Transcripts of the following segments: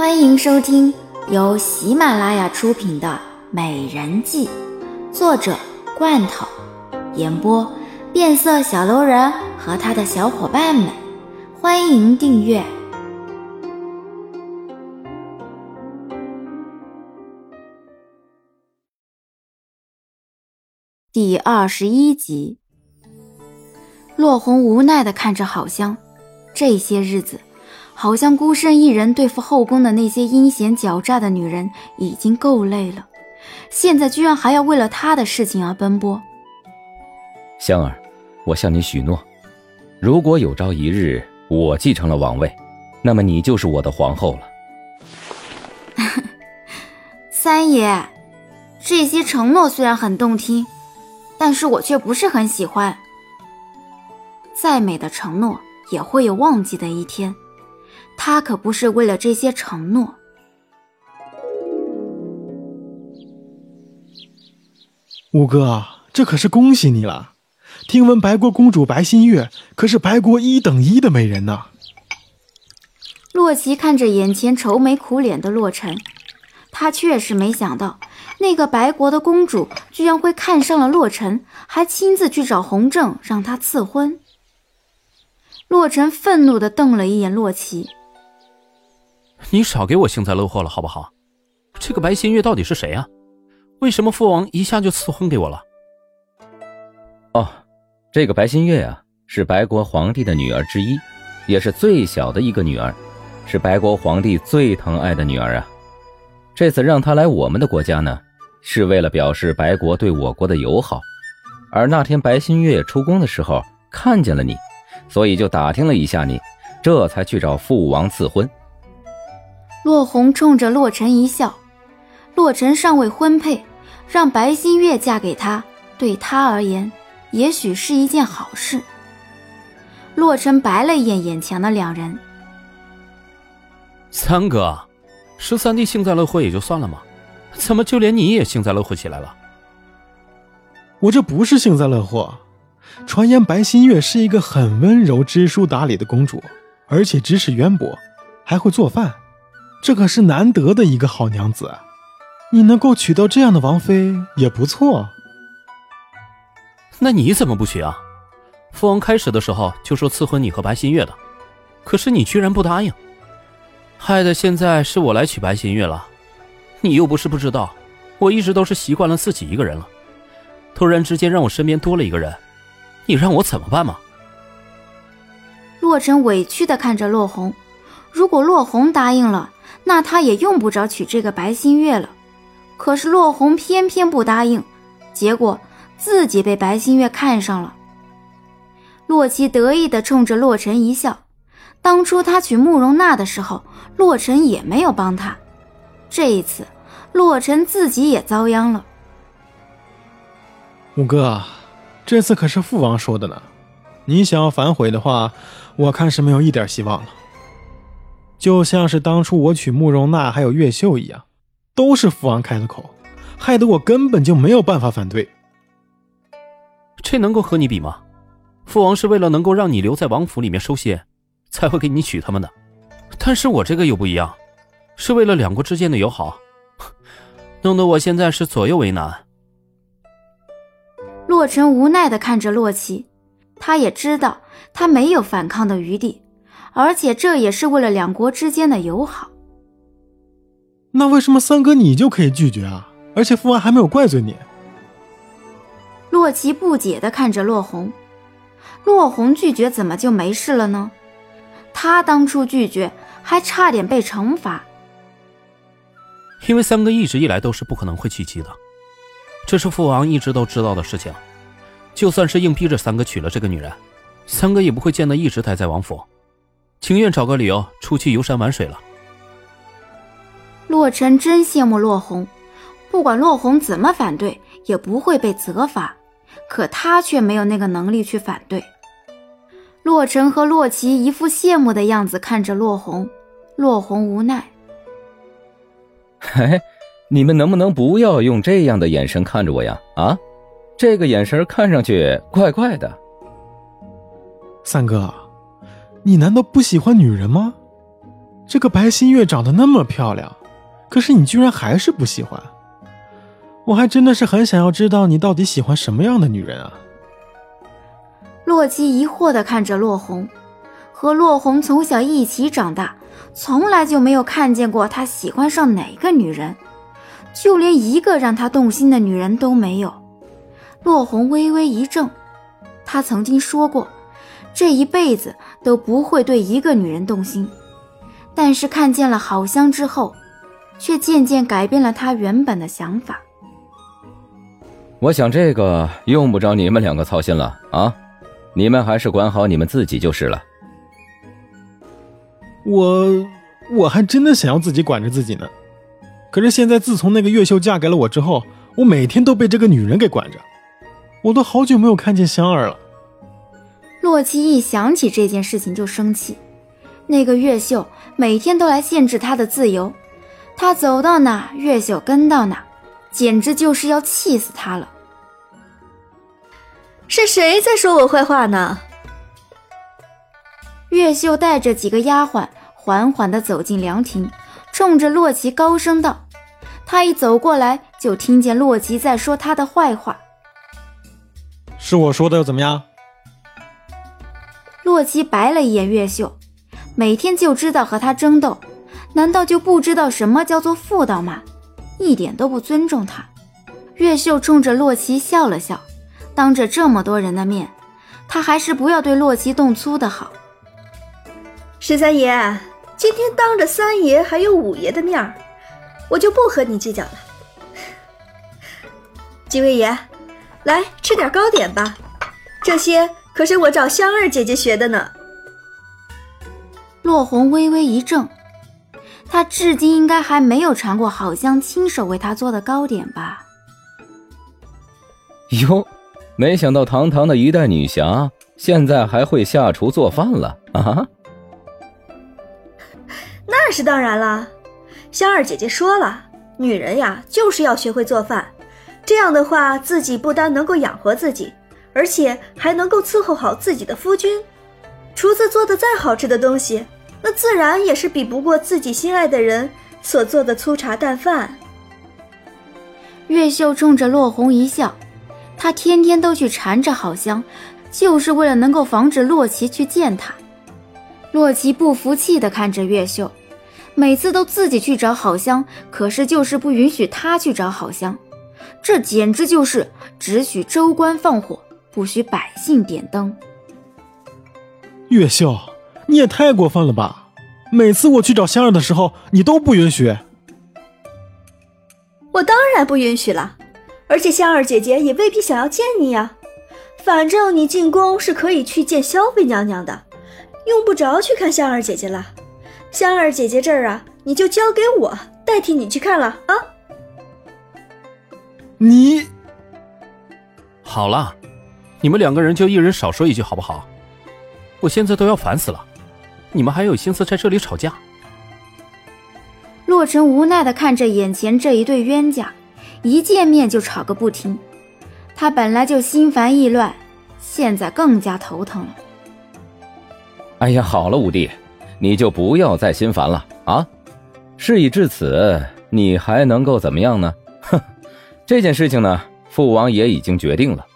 欢迎收听由喜马拉雅出品的《美人计》，作者罐头，演播变色小楼人和他的小伙伴们。欢迎订阅第二十一集。落红无奈的看着郝香，这些日子。好像孤身一人对付后宫的那些阴险狡诈的女人已经够累了，现在居然还要为了他的事情而奔波。香儿，我向你许诺，如果有朝一日我继承了王位，那么你就是我的皇后了。三爷，这些承诺虽然很动听，但是我却不是很喜欢。再美的承诺也会有忘记的一天。他可不是为了这些承诺。五哥，这可是恭喜你了！听闻白国公主白新月可是白国一等一的美人呢。洛奇看着眼前愁眉苦脸的洛尘，他确实没想到那个白国的公主居然会看上了洛尘，还亲自去找洪正让他赐婚。洛尘愤怒地瞪了一眼洛奇。你少给我幸灾乐祸了，好不好？这个白新月到底是谁啊？为什么父王一下就赐婚给我了？哦，这个白新月啊，是白国皇帝的女儿之一，也是最小的一个女儿，是白国皇帝最疼爱的女儿啊。这次让她来我们的国家呢，是为了表示白国对我国的友好。而那天白新月出宫的时候看见了你，所以就打听了一下你，这才去找父王赐婚。洛红冲着洛尘一笑，洛尘尚未婚配，让白新月嫁给他，对他而言，也许是一件好事。洛尘白了一眼眼前的两人，三哥，十三弟幸灾乐祸也就算了嘛，怎么就连你也幸灾乐祸起来了？我这不是幸灾乐祸，传言白新月是一个很温柔、知书达理的公主，而且知识渊博，还会做饭。这可是难得的一个好娘子，你能够娶到这样的王妃也不错。那你怎么不娶啊？父王开始的时候就说赐婚你和白新月的，可是你居然不答应，害得现在是我来娶白新月了。你又不是不知道，我一直都是习惯了自己一个人了，突然之间让我身边多了一个人，你让我怎么办嘛？洛尘委屈的看着洛红，如果洛红答应了。那他也用不着娶这个白新月了，可是洛红偏偏不答应，结果自己被白新月看上了。洛奇得意地冲着洛尘一笑，当初他娶慕容娜的时候，洛尘也没有帮他，这一次，洛尘自己也遭殃了。五哥，这次可是父王说的呢，你想要反悔的话，我看是没有一点希望了。就像是当初我娶慕容娜还有越秀一样，都是父王开的口，害得我根本就没有办法反对。这能够和你比吗？父王是为了能够让你留在王府里面收歇，才会给你娶他们的。但是我这个又不一样，是为了两国之间的友好，弄得我现在是左右为难。洛尘无奈的看着洛奇，他也知道他没有反抗的余地。而且这也是为了两国之间的友好。那为什么三哥你就可以拒绝啊？而且父王还没有怪罪你。洛奇不解的看着洛红，洛红拒绝怎么就没事了呢？他当初拒绝还差点被惩罚。因为三哥一直以来都是不可能会娶妻的，这是父王一直都知道的事情。就算是硬逼着三哥娶了这个女人，三哥也不会见得一直待在王府。情愿找个理由出去游山玩水了。洛尘真羡慕洛红，不管洛红怎么反对，也不会被责罚，可他却没有那个能力去反对。洛尘和洛奇一副羡慕的样子看着洛红，洛红无奈。嘿，你们能不能不要用这样的眼神看着我呀？啊，这个眼神看上去怪怪的。三哥。你难道不喜欢女人吗？这个白新月长得那么漂亮，可是你居然还是不喜欢。我还真的是很想要知道你到底喜欢什么样的女人啊！洛基疑惑地看着洛红，和洛红从小一起长大，从来就没有看见过他喜欢上哪个女人，就连一个让他动心的女人都没有。洛红微微一怔，他曾经说过，这一辈子都不会对一个女人动心，但是看见了好香之后，却渐渐改变了他原本的想法。我想这个用不着你们两个操心了啊，你们还是管好你们自己就是了。我我还真的想要自己管着自己呢，可是现在自从那个月秀嫁给了我之后，我每天都被这个女人给管着，我都好久没有看见香儿了。洛基一想起这件事情就生气，那个月秀每天都来限制他的自由，他走到哪月秀跟到哪。简直就是要气死他了！是谁在说我坏话呢？月秀带着几个丫鬟缓缓地走进凉亭，冲着洛奇高声道：“他一走过来，就听见洛奇在说他的坏话。是我说的又怎么样？”洛奇白了一眼月秀，每天就知道和他争斗，难道就不知道什么叫做妇道吗？一点都不尊重他，月秀冲着洛奇笑了笑，当着这么多人的面，他还是不要对洛奇动粗的好。十三爷，今天当着三爷还有五爷的面儿，我就不和你计较了。几位爷，来吃点糕点吧，这些可是我找香儿姐姐学的呢。落红微微一怔。她至今应该还没有尝过好香亲手为她做的糕点吧？哟，没想到堂堂的一代女侠，现在还会下厨做饭了啊！那是当然了，香儿姐姐说了，女人呀就是要学会做饭，这样的话自己不单能够养活自己，而且还能够伺候好自己的夫君。厨子做的再好吃的东西。那自然也是比不过自己心爱的人所做的粗茶淡饭。月秀冲着落红一笑，他天天都去缠着好香，就是为了能够防止洛奇去见他。洛奇不服气地看着月秀，每次都自己去找好香，可是就是不允许他去找好香，这简直就是只许州官放火，不许百姓点灯。月秀。你也太过分了吧！每次我去找香儿的时候，你都不允许。我当然不允许了，而且香儿姐姐也未必想要见你呀。反正你进宫是可以去见萧妃娘娘的，用不着去看香儿姐姐了。香儿姐姐这儿啊，你就交给我代替你去看了啊。你好了，你们两个人就一人少说一句好不好？我现在都要烦死了。你们还有心思在这里吵架？洛尘无奈的看着眼前这一对冤家，一见面就吵个不停。他本来就心烦意乱，现在更加头疼了。哎呀，好了，五弟，你就不要再心烦了啊！事已至此，你还能够怎么样呢？哼，这件事情呢，父王也已经决定了。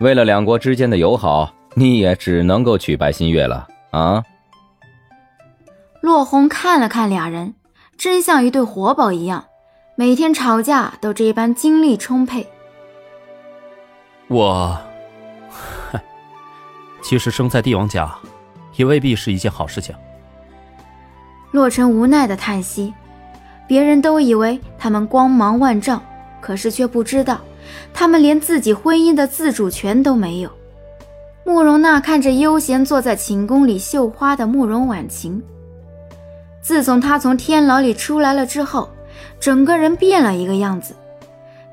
为了两国之间的友好，你也只能够娶白新月了啊！落红看了看俩人，真像一对活宝一样，每天吵架都这般精力充沛。我，其实生在帝王家，也未必是一件好事情。洛尘无奈的叹息，别人都以为他们光芒万丈，可是却不知道，他们连自己婚姻的自主权都没有。慕容娜看着悠闲坐在寝宫里绣花的慕容婉晴。自从她从天牢里出来了之后，整个人变了一个样子，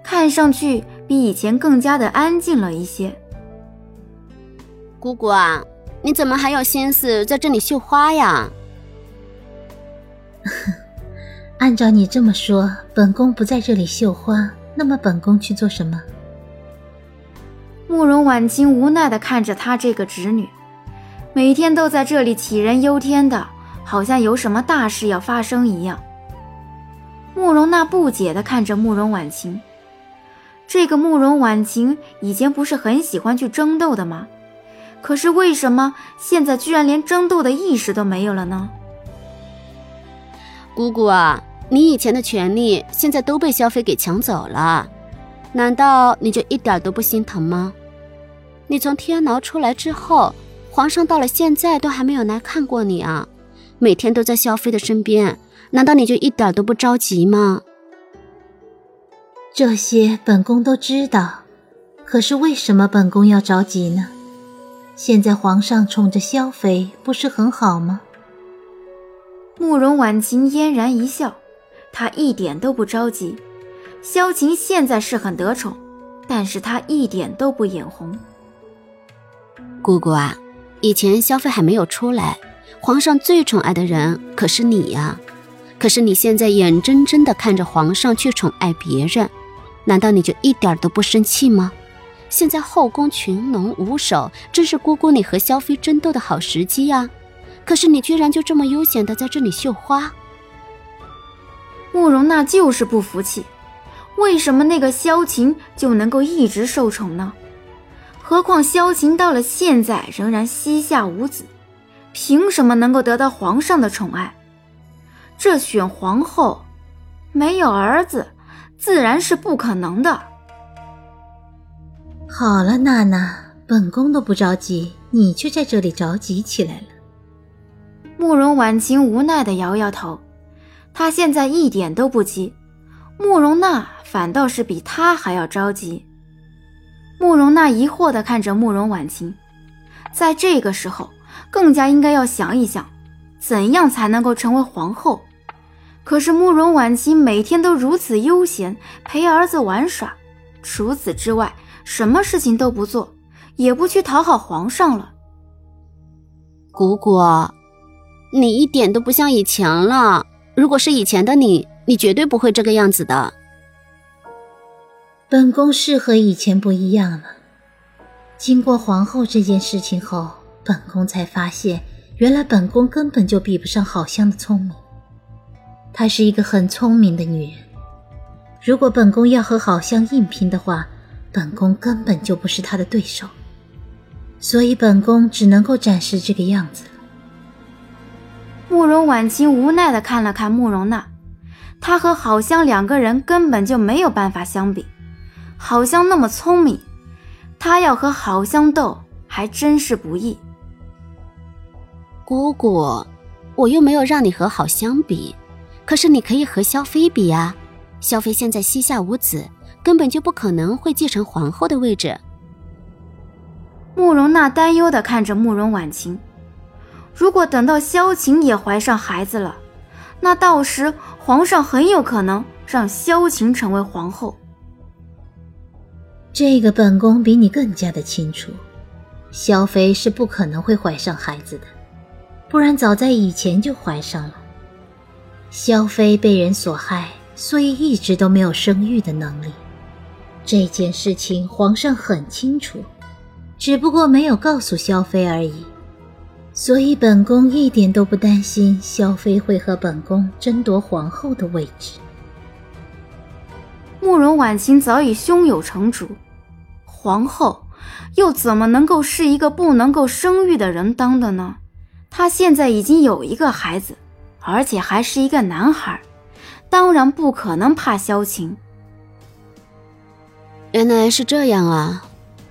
看上去比以前更加的安静了一些。姑姑啊，你怎么还有心思在这里绣花呀？按照你这么说，本宫不在这里绣花，那么本宫去做什么？慕容婉清无奈的看着她这个侄女，每天都在这里杞人忧天的。好像有什么大事要发生一样。慕容娜不解地看着慕容婉晴。这个慕容婉晴以前不是很喜欢去争斗的吗？可是为什么现在居然连争斗的意识都没有了呢？姑姑啊，你以前的权利现在都被萧妃给抢走了，难道你就一点都不心疼吗？你从天牢出来之后，皇上到了现在都还没有来看过你啊，每天都在萧妃的身边，难道你就一点都不着急吗？这些本宫都知道，可是为什么本宫要着急呢？现在皇上宠着萧妃，不是很好吗？慕容婉晴嫣然一笑，他一点都不着急。萧晴现在是很得宠，但是他一点都不眼红。姑姑啊，以前萧妃还没有出来，皇上最宠爱的人可是你呀。可是你现在眼睁睁地看着皇上去宠爱别人。难道你就一点都不生气吗？现在后宫群龙无首，正是姑姑你和萧妃争斗的好时机呀。可是你居然就这么悠闲的在这里绣花。慕容娜就是不服气，为什么那个萧晴就能够一直受宠呢？何况萧晴到了现在仍然膝下无子，凭什么能够得到皇上的宠爱？这选皇后，没有儿子。自然是不可能的。好了，娜娜，本宫都不着急，你却在这里着急起来了。慕容婉晴无奈的摇摇头，她现在一点都不急，慕容娜反倒是比她还要着急。慕容娜疑惑的看着慕容婉晴，在这个时候，更加应该要想一想，怎样才能够成为皇后。可是慕容婉晴每天都如此悠闲，陪儿子玩耍，除此之外，什么事情都不做，也不去讨好皇上了。姑姑，你一点都不像以前了。如果是以前的你，你绝对不会这个样子的。本宫是和以前不一样了。经过皇后这件事情后，本宫才发现，原来本宫根本就比不上好香的聪明。她是一个很聪明的女人，如果本宫要和好香硬拼的话，本宫根本就不是她的对手，所以本宫只能够展示这个样子。慕容婉清无奈的看了看慕容娜，她和好香两个人根本就没有办法相比，好香那么聪明，她要和好香斗还真是不易。姑姑，我又没有让你和好香比。可是你可以和萧妃比啊，萧妃现在膝下无子，根本就不可能会继承皇后的位置。慕容娜担忧的看着慕容婉晴，如果等到萧晴也怀上孩子了，那到时皇上很有可能让萧晴成为皇后。这个本宫比你更加的清楚，萧妃是不可能会怀上孩子的，不然早在以前就怀上了。萧妃被人所害，所以一直都没有生育的能力。这件事情皇上很清楚，只不过没有告诉萧妃而已。所以本宫一点都不担心萧妃会和本宫争夺皇后的位置。慕容婉清早已胸有成竹，皇后又怎么能够是一个不能够生育的人当的呢？她现在已经有一个孩子。而且还是一个男孩，当然不可能怕萧晴。原来是这样啊，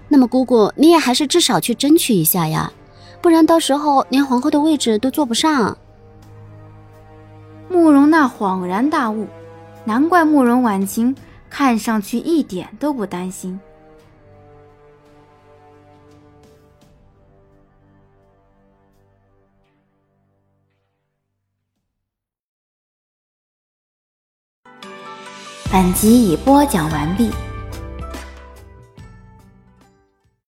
那么姑姑你也还是至少去争取一下呀，不然到时候连皇后的位置都坐不上。慕容娜恍然大悟，难怪慕容婉晴看上去一点都不担心。本集已播讲完毕。